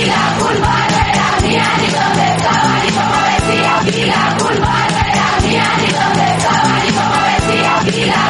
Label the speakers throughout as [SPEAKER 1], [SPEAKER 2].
[SPEAKER 1] Y la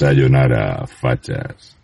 [SPEAKER 2] Sayonara, fachas.